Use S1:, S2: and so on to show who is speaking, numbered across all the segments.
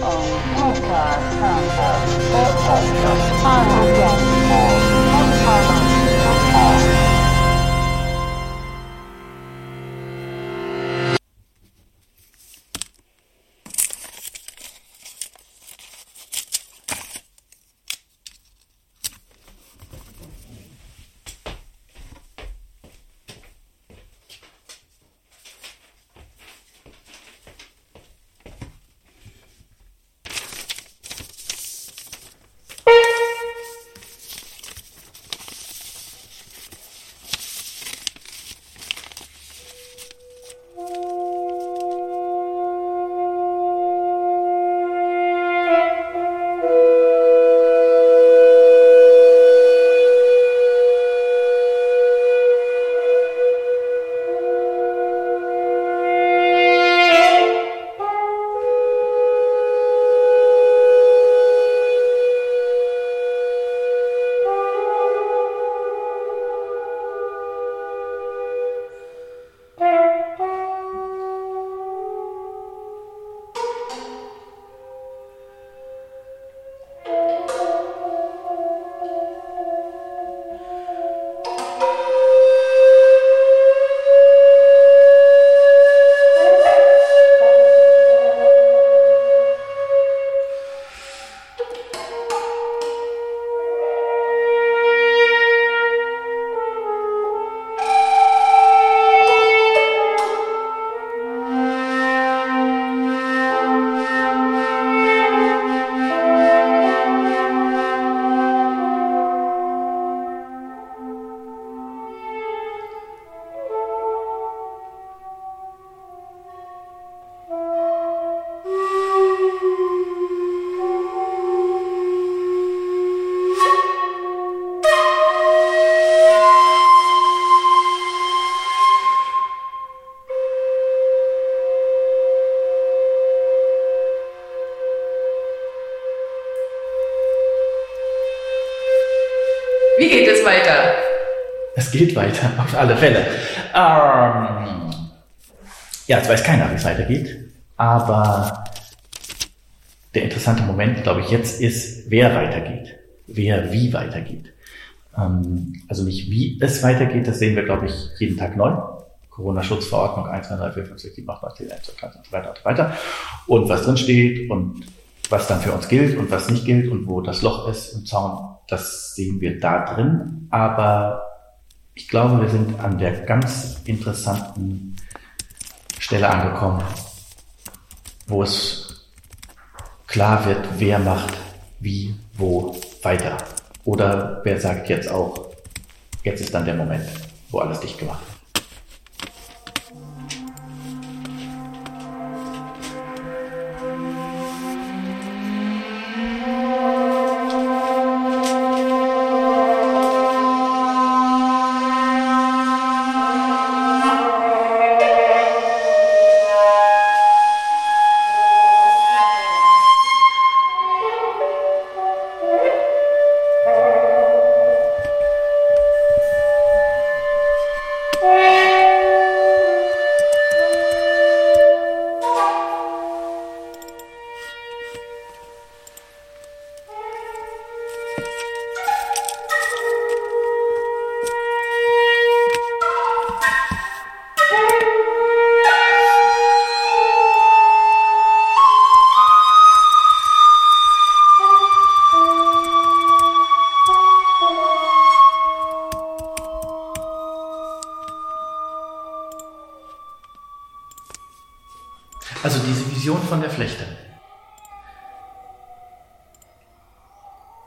S1: Oh, podcast. Oh, podcast. Es geht weiter, auf alle Fälle. Ähm, ja, jetzt weiß keiner, wie es weitergeht, aber der interessante Moment, glaube ich, jetzt ist, wer weitergeht, wer wie weitergeht. Ähm, also nicht wie es weitergeht, das sehen wir, glaube ich, jeden Tag neu. Corona-Schutzverordnung 1, 2, 3, 4, 5, 6, 7, 8, 9, 10, 11, 12, 13 und so weiter und so weiter. Und was drin steht und was dann für uns gilt und was nicht gilt und wo das Loch ist im Zaun, das sehen wir da drin. Aber ich glaube, wir sind an der ganz interessanten Stelle angekommen, wo es klar wird, wer macht wie, wo weiter. Oder wer sagt jetzt auch, jetzt ist dann der Moment, wo alles dicht gemacht wird.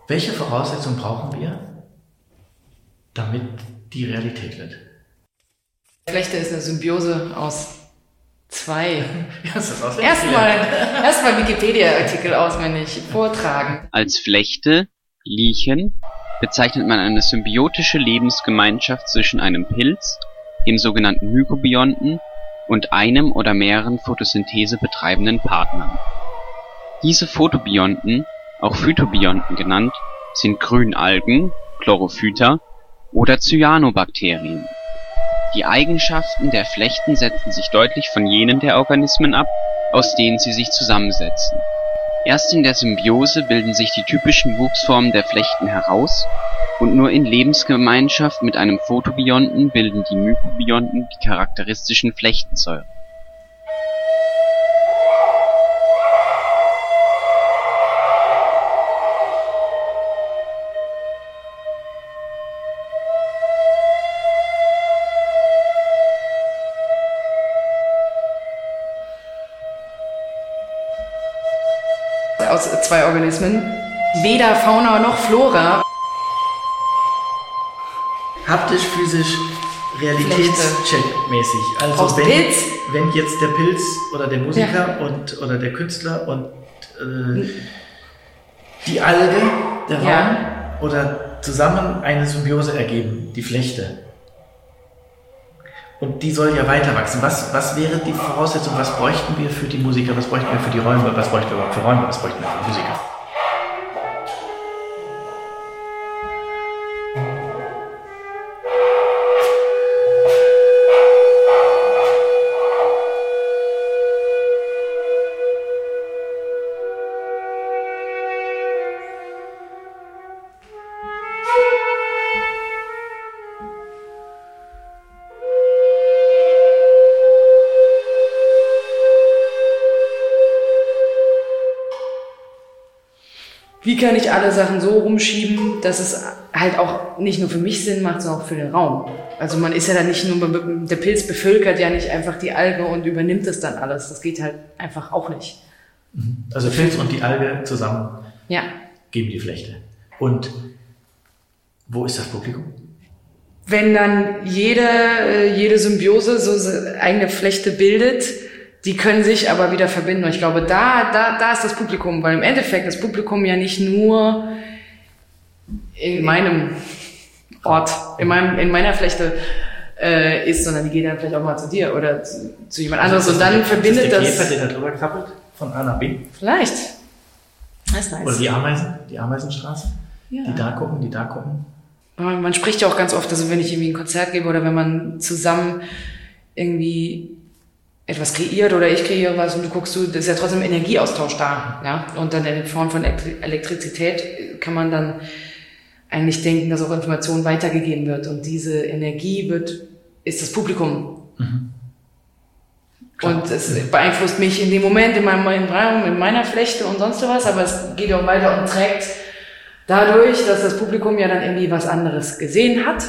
S1: Welche Voraussetzungen brauchen wir, damit die Realität wird?
S2: Flechte ist eine Symbiose aus zwei. Erstmal erstmal Wikipedia-Artikel auswendig vortragen.
S3: Als Flechte, Liechen, bezeichnet man eine symbiotische Lebensgemeinschaft zwischen einem Pilz, dem sogenannten Mykobionten, und einem oder mehreren Photosynthese betreibenden Partnern. Diese Photobionten auch Phytobionten genannt, sind Grünalgen (Chlorophyta) oder Cyanobakterien. Die Eigenschaften der Flechten setzen sich deutlich von jenen der Organismen ab, aus denen sie sich zusammensetzen. Erst in der Symbiose bilden sich die typischen Wuchsformen der Flechten heraus, und nur in Lebensgemeinschaft mit einem Photobionten bilden die Mykobionten die charakteristischen Flechtensäuren
S2: aus zwei Organismen. Weder Fauna noch Flora.
S1: Haptisch, physisch, realitätscheckmäßig. Also wenn,
S2: Pilz?
S1: wenn jetzt der Pilz oder der Musiker und oder der Künstler und äh, die Alge, der
S2: Ja.
S1: Raum oder zusammen eine Symbiose ergeben, die Flechte. Und die soll ja weiter wachsen. Was, was wäre die Voraussetzung? Was bräuchten wir für die Musiker? Was bräuchten wir für die Räume? Was bräuchten wir überhaupt für Räume? Was bräuchten wir für Musiker?
S2: Wie kann ich alle Sachen so rumschieben, dass es halt auch nicht nur für mich Sinn macht, sondern auch für den Raum. Also man ist ja dann nicht nur, der Pilz bevölkert ja nicht einfach die Alge und übernimmt es dann alles. Das geht halt einfach auch nicht.
S1: Also Pilz und die Alge zusammen
S2: Ja.
S1: geben die Flechte. Und wo ist das Publikum?
S2: Wenn dann jede, äh, jede Symbiose so eigene Flechte bildet, die können sich aber wieder verbinden. Und ich glaube, da, da, da ist das Publikum, weil im Endeffekt das Publikum ja nicht nur in meinem Ort, in, meinem, in meiner Flechte äh, ist, sondern die geht dann vielleicht auch mal zu dir oder zu, zu jemand anderes. Und dann verbindet
S1: ist das.
S2: das.
S1: der Käfer, der da drüber krabbelt, von A nach B.
S2: Vielleicht. Das ist
S1: Oder
S2: nice.
S1: die Ameisen, die Ameisenstraße.
S2: Ja.
S1: Die da gucken, die da gucken.
S2: Man, man spricht ja auch ganz oft, also wenn ich irgendwie ein Konzert gebe oder wenn man zusammen irgendwie etwas kreiert oder ich kreiere was und du guckst du, das ist ja trotzdem Energieaustausch da, ja. Und dann in Form von Elektri- Elektrizität kann man dann eigentlich denken, dass auch Information weitergegeben wird und diese Energie wird, ist das Publikum. Und es beeinflusst mich in dem Moment, in meinem, in meinem- in meiner Flechte und sonst was, aber es geht auch weiter und trägt dadurch, dass das Publikum ja dann irgendwie was anderes gesehen hat.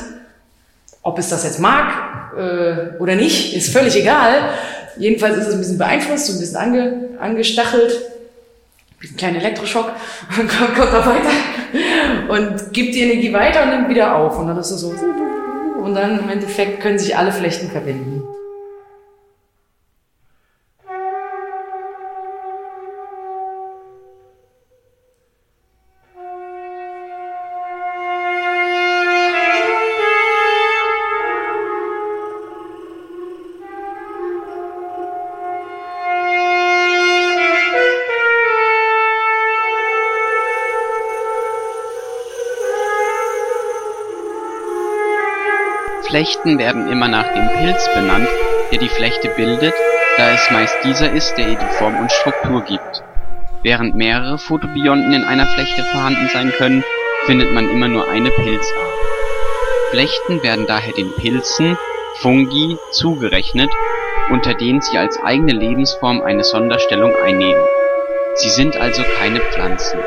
S2: Ob es das jetzt mag äh, oder nicht, ist völlig egal. Jedenfalls ist es ein bisschen beeinflusst, so ein bisschen ange, angestachelt. Ein kleiner Elektroschock und kommt, kommt da weiter und gibt die Energie weiter und nimmt wieder auf. Und dann ist es so. Und dann im Endeffekt können sich alle Flechten verbinden.
S3: Flechten werden immer nach dem Pilz benannt, der die Flechte bildet, da es meist dieser ist, der ihr die Form und Struktur gibt. Während mehrere Photobionten in einer Flechte vorhanden sein können, findet man immer nur eine Pilzart. Flechten werden daher den Pilzen (Fungi) zugerechnet, unter denen sie als eigene Lebensform eine Sonderstellung einnehmen. Sie sind also keine Pflanzen.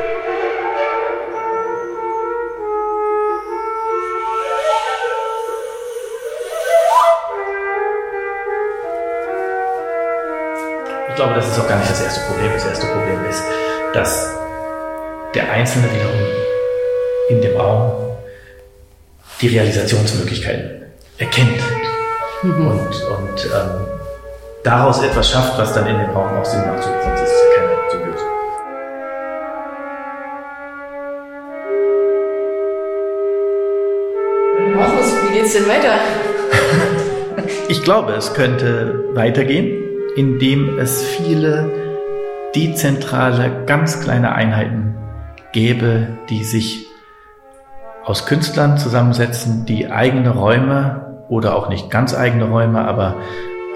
S1: Das ist auch gar nicht das erste Problem. Das erste Problem ist, dass der Einzelne wiederum in dem Raum die Realisationsmöglichkeiten erkennt und, und ähm, daraus etwas schafft, was dann in dem Raum auch Sinn macht. Sonst ist es keine Symbiose.
S2: Markus, wie geht's denn weiter?
S1: Ich glaube, es könnte weitergehen, indem es viele dezentrale, ganz kleine Einheiten gäbe, die sich aus Künstlern zusammensetzen, die eigene Räume oder auch nicht ganz eigene Räume, aber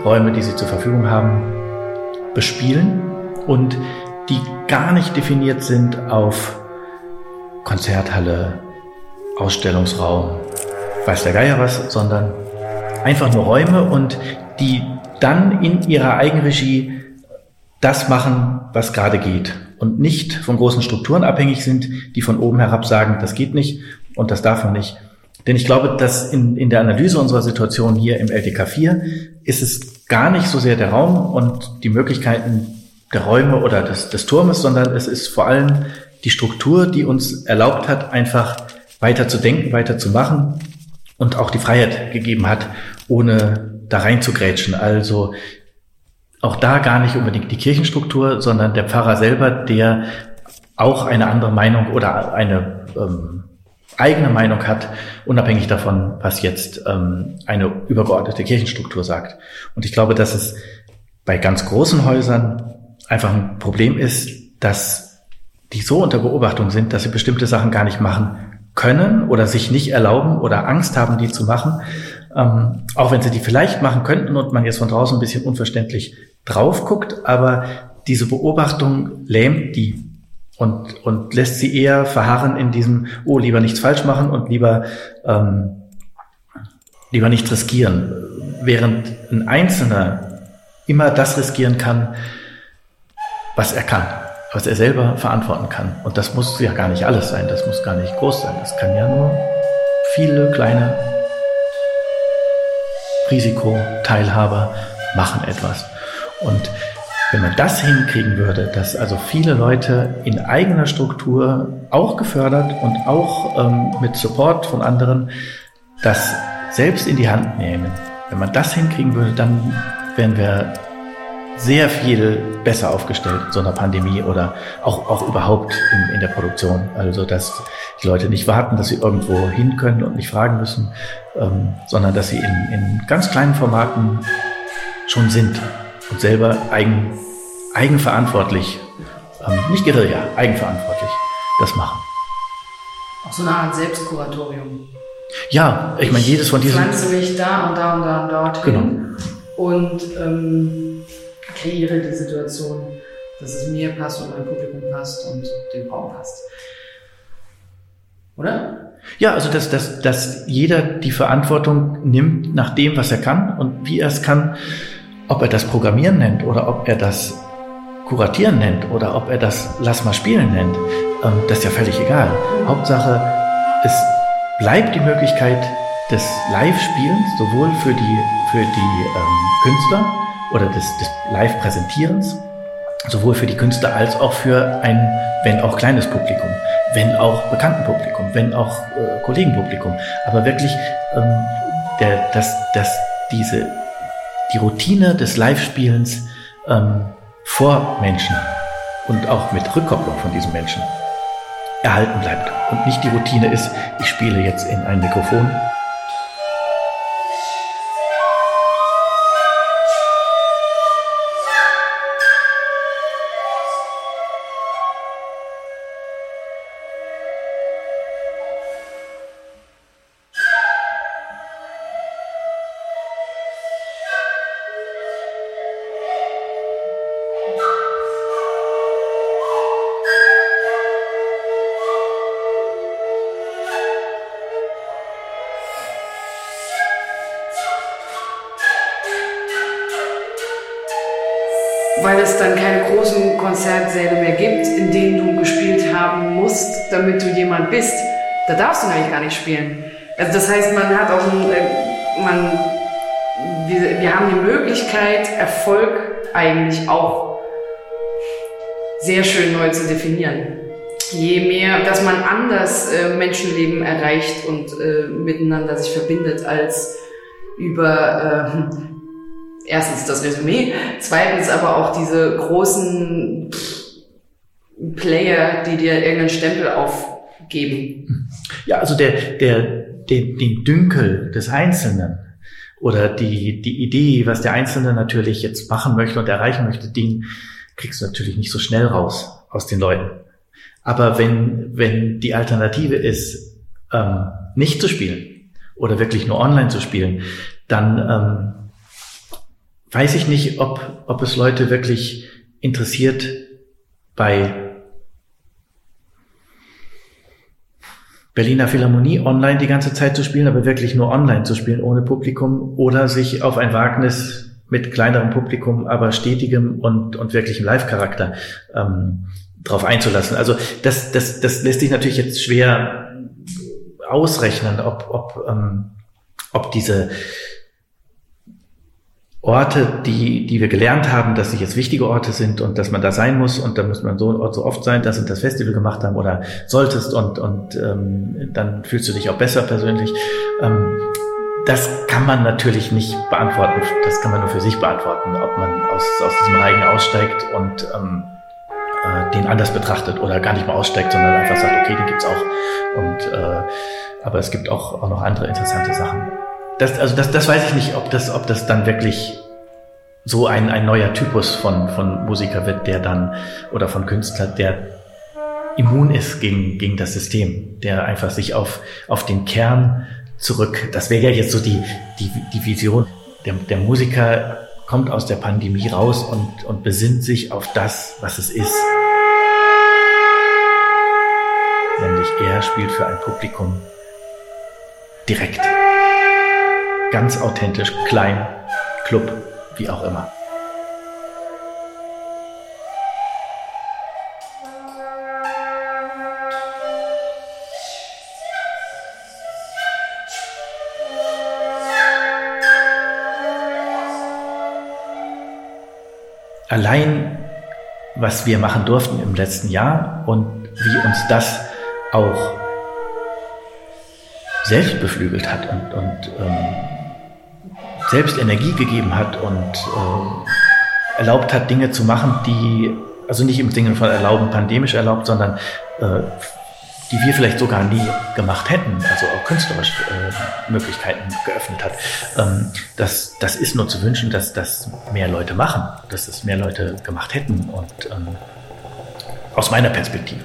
S1: Räume, die sie zur Verfügung haben, bespielen und die gar nicht definiert sind auf Konzerthalle, Ausstellungsraum, weiß der Geier was, sondern einfach nur Räume und die dann in ihrer Eigenregie das machen, was gerade geht und nicht von großen Strukturen abhängig sind, die von oben herab sagen, das geht nicht und das darf man nicht. Denn ich glaube, dass in, in der Analyse unserer Situation hier im LTK 4 ist es gar nicht so sehr der Raum und die Möglichkeiten der Räume oder des, des Turmes, sondern es ist vor allem die Struktur, die uns erlaubt hat, einfach weiter zu denken, weiter zu machen und auch die Freiheit gegeben hat, ohne da rein zu grätschen. Also auch da gar nicht unbedingt die Kirchenstruktur, sondern der Pfarrer selber, der auch eine andere Meinung oder eine ähm, eigene Meinung hat, unabhängig davon, was jetzt ähm, eine übergeordnete Kirchenstruktur sagt. Und ich glaube, dass es bei ganz großen Häusern einfach ein Problem ist, dass die so unter Beobachtung sind, dass sie bestimmte Sachen gar nicht machen können oder sich nicht erlauben oder Angst haben, die zu machen, ähm, auch wenn sie die vielleicht machen könnten und man jetzt von draußen ein bisschen unverständlich drauf guckt, aber diese Beobachtung lähmt die und, und lässt sie eher verharren in diesem, oh, lieber nichts falsch machen und lieber, ähm, lieber nichts riskieren. Während ein Einzelner immer das riskieren kann, was er kann, was er selber verantworten kann. Und das muss ja gar nicht alles sein, das muss gar nicht groß sein. Das kann ja nur viele kleine Risikoteilhaber machen etwas. Und wenn man das hinkriegen würde, dass also viele Leute in eigener Struktur auch gefördert und auch ähm, mit Support von anderen das selbst in die Hand nehmen, wenn man das hinkriegen würde, dann wären wir sehr viel besser aufgestellt in so einer Pandemie oder auch, auch überhaupt in, in der Produktion. Also, dass die Leute nicht warten, dass sie irgendwo hin können und nicht fragen müssen, ähm, sondern dass sie in, in ganz kleinen Formaten schon sind und selber eigen, eigenverantwortlich, ähm, nicht Guerilla, eigenverantwortlich das machen.
S2: Auch so eine Art Selbstkuratorium.
S1: Ja, ich meine, jedes von diesen.
S2: Pflanze mich da und da und da und dort
S1: Genau.
S2: und ähm, kreiere die Situation, dass es mir passt und meinem Publikum passt und dem Raum passt. Oder?
S1: Ja, also dass, dass, dass jeder die Verantwortung nimmt nach dem, was er kann und wie er es kann, ob er das Programmieren nennt oder ob er das Kuratieren nennt oder ob er das Lass mal spielen nennt, ähm, das ist ja völlig egal. Hauptsache, es bleibt die Möglichkeit des Live-Spielens, sowohl für die, für die ähm, Künstler oder des, des Live-Präsentierens, sowohl für die Künstler als auch für ein, wenn auch kleines Publikum, wenn auch bekannten Publikum, wenn auch äh, Kollegenpublikum, aber wirklich, ähm, der, dass, dass diese, die Routine des Live-Spielens ähm, vor Menschen und auch mit Rückkopplung von diesen Menschen erhalten bleibt und nicht die Routine ist, ich spiele jetzt in ein Mikrofon
S2: Konzertsäle mehr gibt, in denen du gespielt haben musst, damit du jemand bist. Da darfst du nämlich gar nicht spielen. Also das heißt, man hat auch ein, äh, man, wir, wir haben die Möglichkeit, Erfolg eigentlich auch sehr schön neu zu definieren. Je mehr, dass man anders äh, Menschenleben erreicht und äh, miteinander sich verbindet als über äh, erstens das Resümee, zweitens aber auch diese großen Player, die dir irgendeinen Stempel aufgeben.
S1: Ja, also der, der, den, den Dünkel des Einzelnen oder die, die Idee, was der Einzelne natürlich jetzt machen möchte und erreichen möchte, den kriegst du natürlich nicht so schnell raus aus den Leuten. Aber wenn, wenn die Alternative ist, ähm, nicht zu spielen oder wirklich nur online zu spielen, dann ähm, weiß ich nicht, ob, ob es Leute wirklich interessiert, bei Berliner Philharmonie online die ganze Zeit zu spielen, aber wirklich nur online zu spielen, ohne Publikum, oder sich auf ein Wagnis mit kleinerem Publikum, aber stetigem und, und wirklichem Live-Charakter ähm, drauf einzulassen. Also das, das, das lässt sich natürlich jetzt schwer ausrechnen, ob, ob, ähm, ob diese Orte, die, die wir gelernt haben, dass sie jetzt wichtige Orte sind und dass man da sein muss und da muss man so, so oft sein, dass wir das Festival gemacht haben oder solltest und, und ähm, dann fühlst du dich auch besser persönlich. Ähm, das kann man natürlich nicht beantworten. Das kann man nur für sich beantworten, ob man aus, aus diesem Reigen aussteigt und ähm, äh, den anders betrachtet oder gar nicht mal aussteigt, sondern einfach sagt, okay, den gibt's auch. Und äh, aber es gibt auch, auch noch andere interessante Sachen. Das, also das, das weiß ich nicht, ob das, ob das dann wirklich so ein, ein neuer Typus von, von Musiker wird, der dann, oder von Künstler, der immun ist gegen, gegen das System, der einfach sich auf, auf den Kern zurück, das wäre ja jetzt so die, die, die Vision. Der, der Musiker kommt aus der Pandemie raus und, und besinnt sich auf das, was es ist. Nämlich er spielt für ein Publikum direkt. Ganz authentisch, klein, Club, wie auch immer. allein, was wir machen durften im letzten Jahr und wie uns das auch selbst beflügelt hat und, und ähm, selbst Energie gegeben hat und äh, erlaubt hat, Dinge zu machen, die, also nicht im Sinne von erlauben, pandemisch erlaubt, sondern äh, die wir vielleicht sogar nie gemacht hätten, also auch künstlerisch äh, Möglichkeiten geöffnet hat. Ähm, das, das ist nur zu wünschen, dass das mehr Leute machen, dass das mehr Leute gemacht hätten und ähm, aus meiner Perspektive.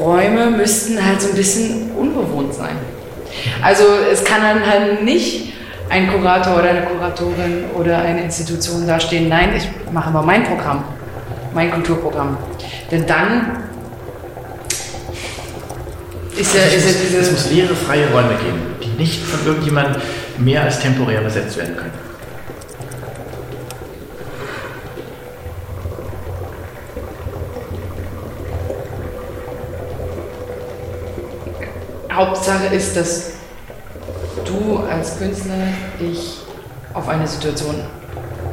S2: Räume müssten halt so ein bisschen unbewohnt sein. Also es kann dann halt nicht ein Kurator oder eine Kuratorin oder eine Institution dastehen, nein, ich mache aber mein Programm, mein Kulturprogramm. Denn dann ist ja, ist ja diese...
S1: Es muss leere, freie Räume geben, die nicht von irgendjemandem mehr als temporär besetzt werden können.
S2: Hauptsache ist, dass du als Künstler dich auf eine Situation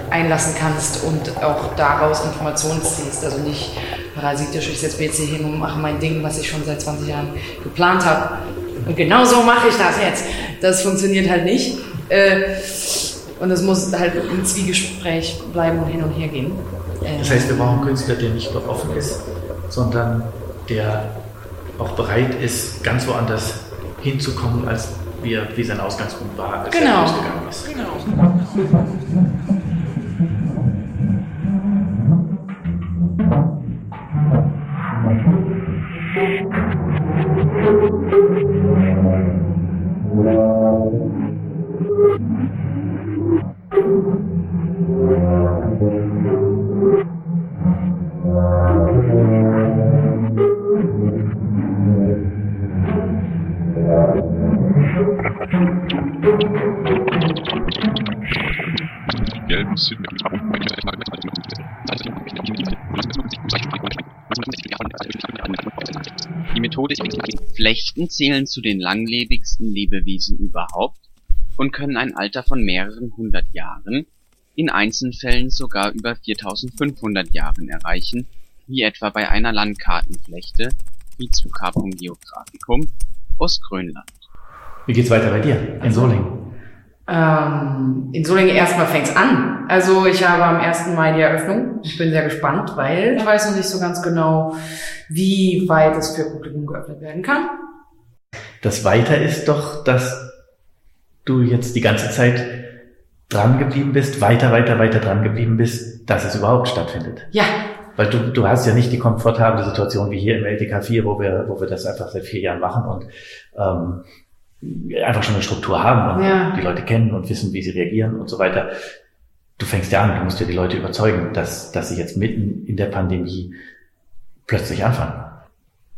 S2: einlassen kannst und auch daraus Informationen ziehst. Also nicht parasitisch, ich setze BC hin und mache mein Ding, was ich schon seit 20 Jahren geplant habe. Und genau so mache ich das jetzt. Das funktioniert halt nicht. Äh, und es muss halt im Zwiegespräch bleiben und hin und her gehen.
S1: Das heißt, wir brauchen einen Künstler, der nicht offen ist, sondern der auch bereit ist, ganz woanders hinzukommen, als wie, wie sein Ausgangspunkt war, als
S2: genau.
S1: er losgegangen ist.
S2: Genau.
S3: Die Methode Flechten zählen zu den langlebigsten Lebewesen überhaupt und können ein Alter von mehreren hundert Jahren, in Einzelfällen sogar über 4500 Jahren erreichen, wie etwa bei einer Landkartenflechte (Rhizocarpum geographicum) aus Grönland.
S1: Wie geht's weiter bei dir in Solingen?
S2: Ähm, in Solingen erstmal fängt's an. Also ich habe am 1. Mai die Eröffnung. Ich bin sehr gespannt, weil ich weiß noch nicht so ganz genau, wie weit es für Publikum geöffnet werden kann.
S1: Das Weiter ist doch, dass du jetzt die ganze Zeit dran geblieben bist, weiter, weiter, weiter dran geblieben bist, dass es überhaupt stattfindet.
S2: Ja.
S1: Weil du, du hast ja nicht die komfortable Situation wie hier im LTK 4, wo wir, wo wir das einfach seit vier Jahren machen und ähm, einfach schon eine Struktur haben und
S2: Ja.
S1: die Leute kennen und wissen, wie sie reagieren und so weiter. Du fängst ja an, du musst ja die Leute überzeugen, dass, dass sie jetzt mitten in der Pandemie plötzlich anfangen.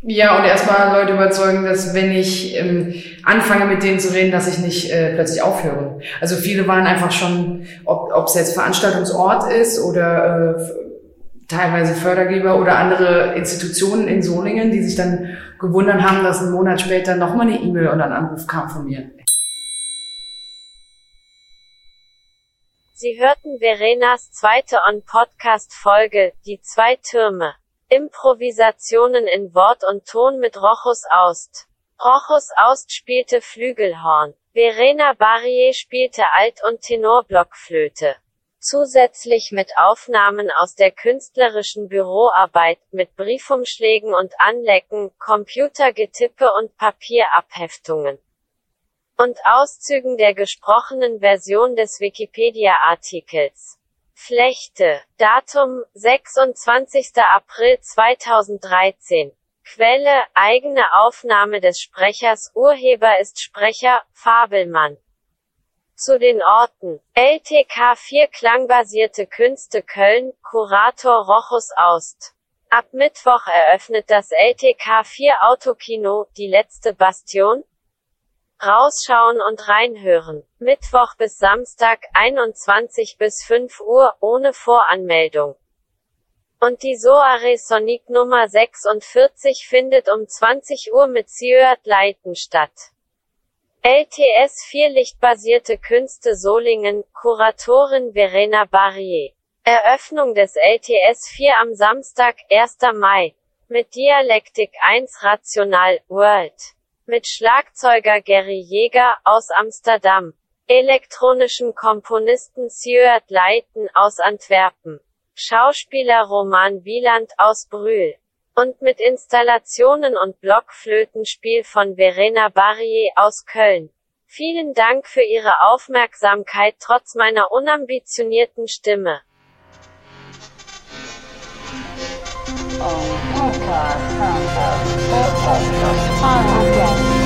S2: Ja, und erstmal Leute überzeugen, dass wenn ich ähm, anfange mit denen zu reden, dass ich nicht äh, plötzlich aufhöre. Also viele waren einfach schon, ob es jetzt Veranstaltungsort ist oder äh, teilweise Fördergeber oder andere Institutionen in Solingen, die sich dann gewundert haben, dass einen Monat später nochmal eine E-Mail und ein Anruf kam von mir.
S4: Sie hörten Verenas zweite On-Podcast-Folge, Die zwei Türme. Improvisationen in Wort und Ton mit Rochus Aust. Rochus Aust spielte Flügelhorn. Verena Barrier spielte Alt- und Tenorblockflöte. Zusätzlich mit Aufnahmen aus der künstlerischen Büroarbeit, mit Briefumschlägen und Anlecken, Computergetippe und Papierabheftungen und Auszügen der gesprochenen Version des Wikipedia-Artikels. Flechte. Datum 26. April 2013. Quelle eigene Aufnahme des Sprechers Urheber ist Sprecher Fabelmann. Zu den Orten. LTK 4 Klangbasierte Künste Köln, Kurator Rochus Aust. Ab Mittwoch eröffnet das LTK 4 Autokino, die letzte Bastion, Rausschauen und reinhören. Mittwoch bis Samstag 21 bis 5 Uhr ohne Voranmeldung. Und die Soare Sonic Nummer 46 findet um 20 Uhr mit Siört Leiten statt. LTS 4 Lichtbasierte Künste Solingen, Kuratorin Verena Barrier. Eröffnung des LTS 4 am Samstag, 1. Mai. Mit Dialektik 1 Rational, World mit Schlagzeuger Gary Jäger aus Amsterdam, elektronischen Komponisten Sieur Leiten aus Antwerpen, Schauspieler Roman Wieland aus Brühl und mit Installationen und Blockflötenspiel von Verena Barrier aus Köln. Vielen Dank für Ihre Aufmerksamkeit trotz meiner unambitionierten Stimme.
S5: Podcast. Podcast. Podcast.